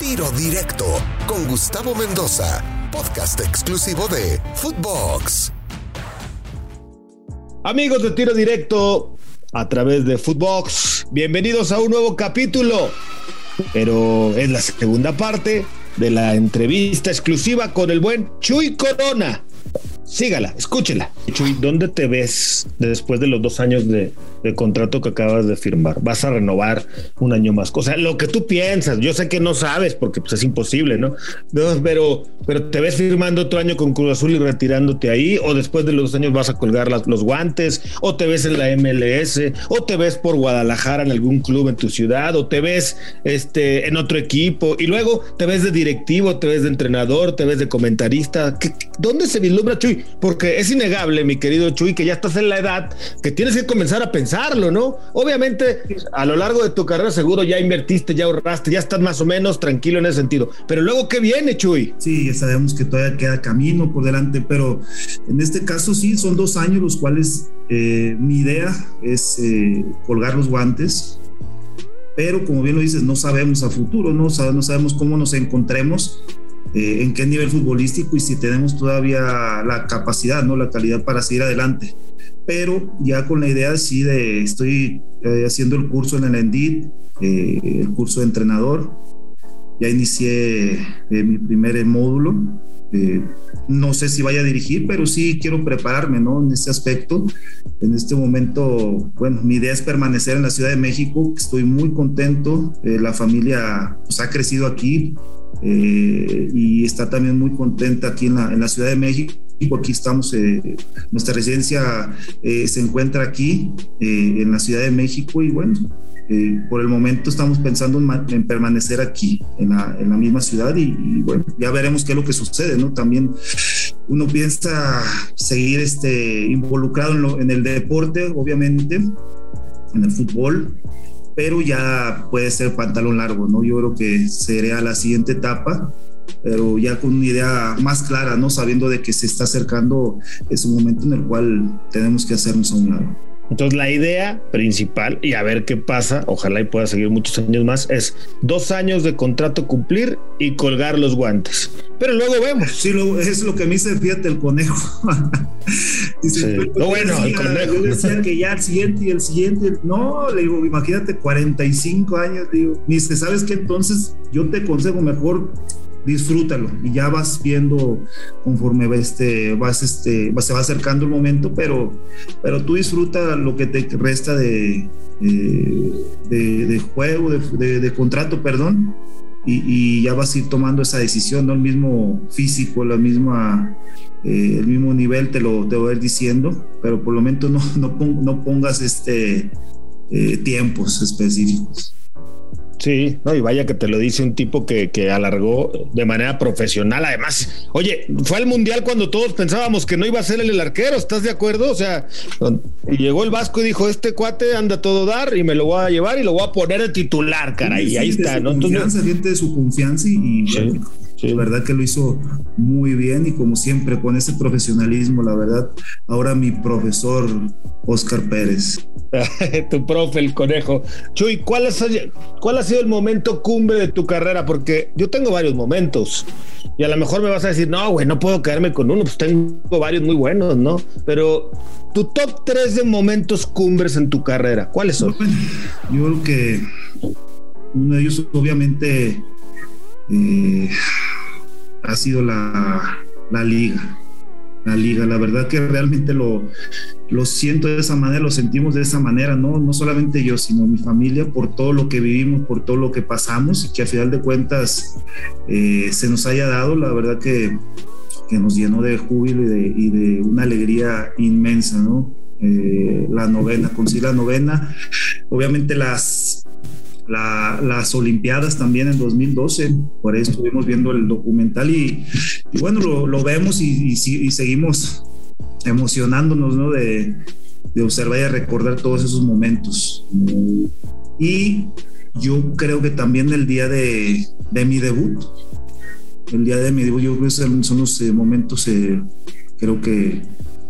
Tiro Directo con Gustavo Mendoza, podcast exclusivo de Footbox. Amigos de Tiro Directo a través de Footbox, bienvenidos a un nuevo capítulo, pero es la segunda parte de la entrevista exclusiva con el buen Chuy Corona. Sígala, escúchela. Chuy, ¿dónde te ves después de los dos años de, contrato que acabas de firmar? ¿Vas a renovar un año más? O sea, lo que tú piensas, yo sé que no sabes porque pues, es imposible, ¿no? pero, pero te ves firmando otro año con Cruz Azul y retirándote ahí, o después de los dos años vas a colgar los guantes, o te ves en la MLS, o te ves por Guadalajara en algún club en tu ciudad, o te ves este, en otro equipo, y luego te ves de directivo, te ves de entrenador, te ves de comentarista. ¿Qué, ¿Dónde se vislumbra Chuy? Porque es innegable, mi querido Chuy, que ya estás en la edad que tienes que comenzar a pensarlo, ¿no? Obviamente, a lo largo de tu carrera seguro ya invertiste, ya ahorraste, ya estás más o menos tranquilo en ese sentido. Pero luego, ¿qué viene, Chuy? Sí, ya sabemos que todavía queda camino por delante, pero en este caso sí, son dos años los cuales eh, mi idea es eh, colgar los guantes. Pero como bien lo dices, no sabemos a futuro, no, no sabemos cómo nos encontremos eh, en qué nivel futbolístico y si tenemos todavía la capacidad, ¿no? La calidad para seguir adelante. Pero ya con la idea sí de, estoy eh, haciendo el curso en el ENDIT, eh, el curso de entrenador, ya inicié mi primer módulo. no sé si vaya a dirigir, pero sí quiero prepararme, ¿no? En este aspecto. En este momento, bueno, mi idea es permanecer en la Ciudad de México. Estoy muy contento. la familia pues, ha crecido aquí eh, y está también muy contenta aquí en la, en la Ciudad de México. Aquí estamos, eh, nuestra residencia eh, se encuentra aquí eh, en la Ciudad de México y bueno, por el momento estamos pensando en, en permanecer aquí, en la, en la misma ciudad y, y, bueno, ya veremos qué es lo que sucede, ¿no? También uno piensa seguir este, involucrado en, lo, en el deporte, obviamente, en el fútbol, pero ya puede ser pantalón largo, ¿no? Yo creo que sería la siguiente etapa, pero ya con una idea más clara, ¿no? Sabiendo de que se está acercando ese momento en el cual tenemos que hacernos a un lado. Entonces la idea principal, y a ver qué pasa, ojalá y pueda seguir muchos años más, es dos años de contrato cumplir y colgar los guantes. Pero luego vemos. Sí, lo, es lo que me dice, fíjate, el conejo. Dice, sí. Lo bueno, decía, el conejo. Yo decía que ya el siguiente y el siguiente. No, le digo, imagínate, 45 años. Digo, me dice, ¿sabes qué? Entonces yo te aconsejo mejor disfrútalo y ya vas viendo conforme este, vas este, se va acercando el momento, pero, pero tú disfruta lo que te resta de, de, de juego, de, contrato, perdón, y, ya vas a ir tomando esa decisión, ¿no? El mismo físico, la misma, eh, el mismo nivel te lo, te voy a ir diciendo, pero por lo menos no, no, no pongas este, eh, tiempos específicos. Sí, no, y vaya que te lo dice un tipo que, que, alargó de manera profesional. Además, oye, fue al mundial cuando todos pensábamos que no iba a ser él el arquero, ¿estás de acuerdo? O sea, y llegó el Vasco y dijo: Este cuate anda todo dar y me lo voy a llevar y lo voy a poner de titular, caray. Sí, y ahí está, ¿no? Entonces, de su confianza y, sí. Sí. La verdad que lo hizo muy bien y como siempre con ese profesionalismo, la verdad, ahora mi profesor Oscar Pérez. tu profe, el conejo. Chuy, ¿cuál, es, ¿cuál ha sido el momento cumbre de tu carrera? Porque yo tengo varios momentos y a lo mejor me vas a decir, no, güey, no puedo quedarme con uno, pues tengo varios muy buenos, ¿no? Pero tu top 3 de momentos cumbres en tu carrera, ¿cuáles son? Yo creo que uno de ellos obviamente eh, ha sido la, la, liga. La liga, la verdad que realmente lo, lo siento de esa manera, lo sentimos de esa manera, ¿no? No solamente yo, sino mi familia, por todo lo que vivimos, por todo lo que pasamos y que a final de cuentas eh, se nos haya dado, la verdad que, que nos llenó de júbilo y de, y de una alegría inmensa, ¿no? Eh, la novena, conseguí la novena. Obviamente las la, las Olimpiadas también en 2012, por eso estuvimos viendo el documental y, y bueno, lo, lo vemos y, y, y, seguimos emocionándonos ¿no? de, de, observar y recordar todos esos momentos. Y yo creo que también el día de, de mi debut, el día de mi debut, yo creo que son los eh, momentos, eh, creo que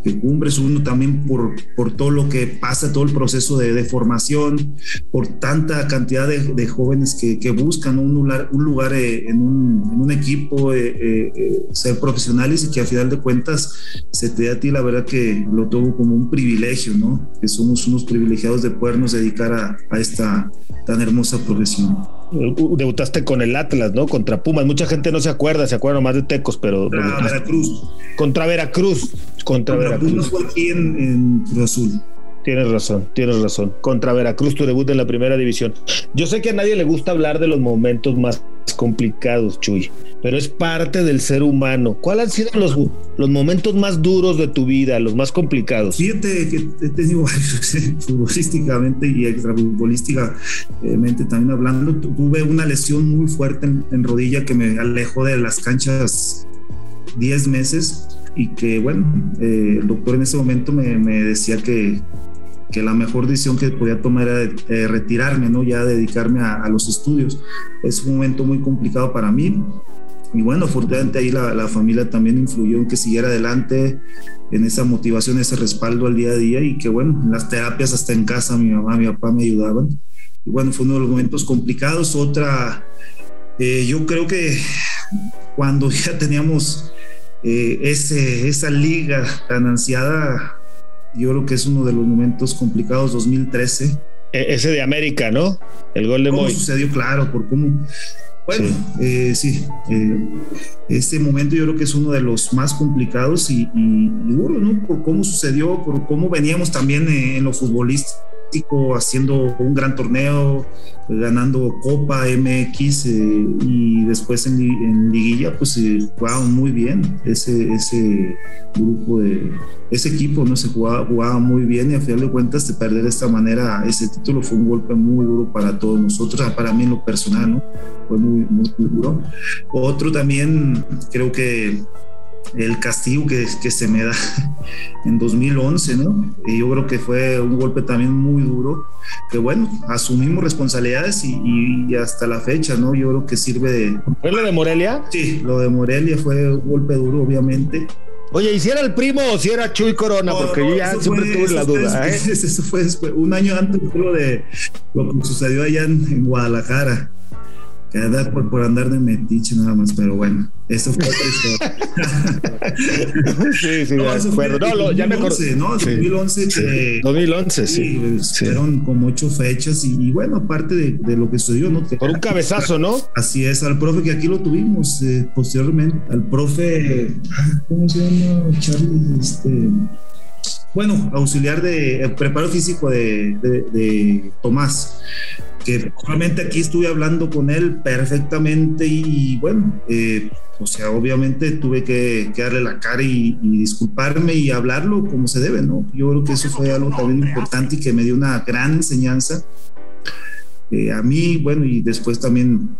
que cumbres, uno también por, por todo lo que pasa, todo el proceso de, de formación, por tanta cantidad de, de jóvenes que, que, buscan un lugar, un lugar eh, en, un, en, un, equipo, eh, eh, ser profesionales y que a final de cuentas se te da a ti, la verdad que lo tomo como un privilegio, ¿no? Que somos unos privilegiados de podernos dedicar a, a esta tan hermosa profesión debutaste con el Atlas, ¿no? Contra Pumas. Mucha gente no se acuerda, se acuerda más de Tecos, pero. Contra Veracruz. Contra Veracruz. Contra, Veracruz. Pumas fue aquí en, en Cruz Azul. Tienes razón, tienes razón. Contra Veracruz, tu debut en la primera división. Yo sé que a nadie le gusta hablar de los momentos más complicados, Chuy, pero es parte del ser humano. ¿Cuáles han sido los, los momentos más duros de tu vida, los más complicados? Fíjate que he tenido eh, futbolísticamente y extrafutbolísticamente también hablando. Tuve una lesión muy fuerte en, en rodilla que me alejó de las canchas 10 meses y que bueno, eh, el doctor en ese momento me, me decía que, que, la mejor decisión que podía tomar era eh, retirarme, ¿no? Ya dedicarme a, a, los estudios. Es un momento muy complicado para mí. Y bueno, afortunadamente ahí la, la, familia también influyó en que siguiera adelante, en esa motivación, ese respaldo al día a día y que bueno, en las terapias hasta en casa mi mamá, mi papá me ayudaban. Y bueno, fue uno de los momentos complicados. Otra, eh, yo creo que cuando ya teníamos eh, ese, esa liga tan ansiada, yo creo que es uno de los momentos complicados 2013. E ese de América, ¿no? El gol de ¿Cómo Moy. sucedió? Claro, por cómo... Bueno, sí, eh, sí eh, este momento yo creo que es uno de los más complicados y, y, y, duro, ¿no? Por cómo sucedió, por cómo veníamos también en, en lo futbolístico haciendo un gran torneo, ganando Copa MX eh, y después en, en liguilla, pues eh, jugaban muy bien ese, ese grupo de ese equipo, no se jugaba, jugaba, muy bien y a final de cuentas de perder de esta manera ese título fue un golpe muy duro para todos nosotros, para mí en lo personal, ¿no? Fue muy, muy duro. Otro también creo que el castigo que, que, se me da en 2011, ¿no? Y yo creo que fue un golpe también muy duro, que bueno, asumimos responsabilidades y, y, hasta la fecha, ¿no? Yo creo que sirve de... ¿Fue lo de Morelia? Sí, lo de Morelia fue un golpe duro, obviamente. Oye, ¿y si era el primo o si era Chuy Corona? Porque no, yo ya siempre fue, tuve la duda. Fue, ¿eh? Eso fue después, un año antes de lo, de, lo que sucedió allá en, en Guadalajara edad por, por, andar de metiche nada más, pero bueno, eso fue otra historia. sí, sí, no, no, 2011, ya me acordé. ¿no? 2011, sí. que, 2011, sí. sí. Fueron como ocho fechas y, y bueno, aparte de, de, lo que sucedió, ¿no? Por un cabezazo, ¿no? Así es, al profe que aquí lo tuvimos eh, posteriormente, al profe, ¿cómo se llama? Charlie, este bueno, auxiliar de eh, preparo físico de, de, de Tomás, que probablemente aquí estuve hablando con él perfectamente y bueno, eh, o sea, obviamente tuve que, que darle la cara y, y, disculparme y hablarlo como se debe, ¿no? Yo creo que eso fue algo también importante y que me dio una gran enseñanza eh, a mí, bueno, y después también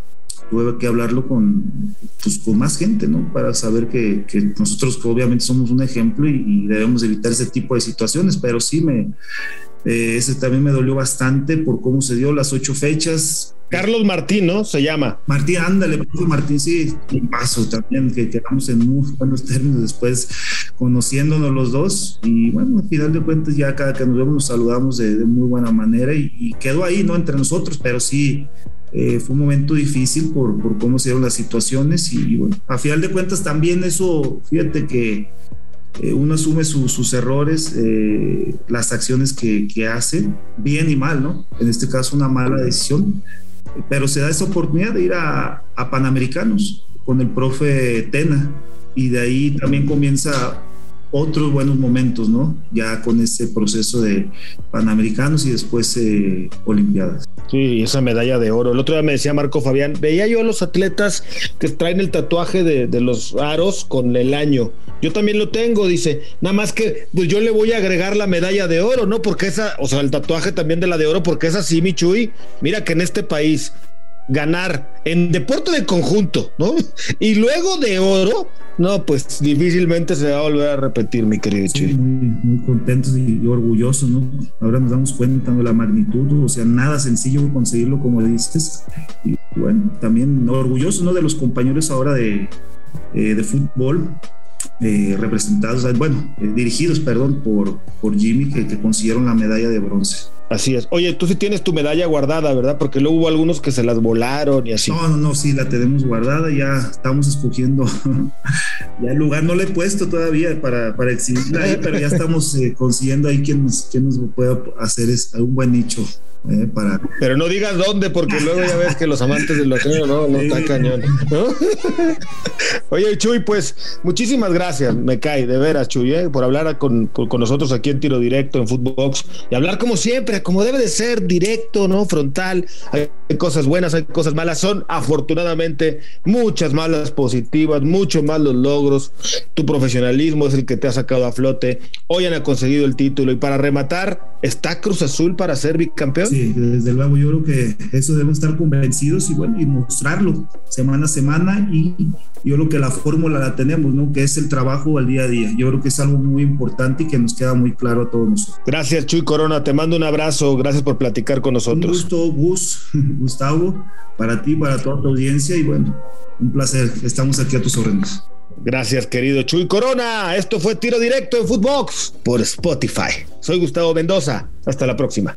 tuve que hablarlo con, pues, con más gente, ¿no? Para saber que, que nosotros obviamente somos un ejemplo y, y, debemos evitar ese tipo de situaciones, pero sí me... Eh, ese también me dolió bastante por cómo se dio las ocho fechas. Carlos Martín, ¿no? Se llama. Martín, ándale, Martín, sí, un paso también, que quedamos en muy buenos términos después conociéndonos los dos. Y bueno, al final de cuentas, ya cada que nos vemos nos saludamos de, de muy buena manera y, y, quedó ahí, ¿no? Entre nosotros, pero sí, eh, fue un momento difícil por, por, cómo se dieron las situaciones y, y, bueno, a final de cuentas también eso, fíjate que eh, uno asume su, sus errores, eh, las acciones que, que, hace, bien y mal, ¿no? En este caso una mala decisión, pero se da esa oportunidad de ir a, a Panamericanos con el profe Tena y de ahí también comienza otros buenos momentos, ¿no? Ya con ese proceso de Panamericanos y después eh, Olimpiadas. Sí, esa medalla de oro. El otro día me decía Marco Fabián, veía yo a los atletas que traen el tatuaje de, los aros con el año. Yo también lo tengo, dice. Nada más que pues yo le voy a agregar la medalla de oro, ¿no? Porque esa, o sea, el tatuaje también de la de oro, porque es así, Michuy. Mira que en este país ganar en deporte de conjunto, ¿no? Y luego de oro, no, pues difícilmente se va a volver a repetir, mi querido sí, muy, muy, contentos y, y, orgullosos, ¿no? Ahora nos damos cuenta de la magnitud, o sea, nada sencillo conseguirlo, como dices. Y bueno, también orgullosos, ¿no? De los compañeros ahora de, eh, de fútbol, eh, representados, bueno, eh, dirigidos, perdón, por, por Jimmy, que, que consiguieron la medalla de bronce. Así es. Oye, tú sí tienes tu medalla guardada, ¿verdad? Porque luego hubo algunos que se las volaron y así. No, no, no, sí, la tenemos guardada. Ya estamos escogiendo. ya el lugar no le he puesto todavía para, para exhibirla ahí, pero ya estamos eh, consiguiendo ahí quien nos, quien nos pueda hacer es un buen nicho. Eh, para... Pero no digas dónde, porque luego ya ves que los amantes del loquero no, no está cañón. ¿no? Oye, Chuy, pues muchísimas gracias, me cae, de veras, Chuy, ¿eh? por hablar con, con, nosotros aquí en Tiro Directo, en Footbox, y hablar como siempre, como debe de ser, directo, ¿no? Frontal. Hay cosas buenas, hay cosas malas. Son afortunadamente muchas malas positivas, muchos más logros. Tu profesionalismo es el que te ha sacado a flote. Hoy han conseguido el título, y para rematar, ¿está Cruz Azul para ser bicampeón? Sí, desde luego yo creo que eso debemos estar convencidos y bueno, y mostrarlo semana a semana y yo creo que la fórmula la tenemos, ¿no? Que es el trabajo al día a día. Yo creo que es algo muy importante y que nos queda muy claro a todos nosotros. Gracias, Chuy Corona. Te mando un abrazo. Gracias por platicar con nosotros. Un gusto, Gus, Gustavo, para ti, para toda tu audiencia y bueno, un placer. Estamos aquí a tus órdenes. Gracias, querido Chuy Corona. Esto fue Tiro Directo en Footbox por Spotify. Soy Gustavo Mendoza. Hasta la próxima.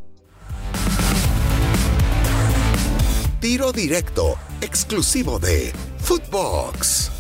Tiro Directo, exclusivo de Footbox.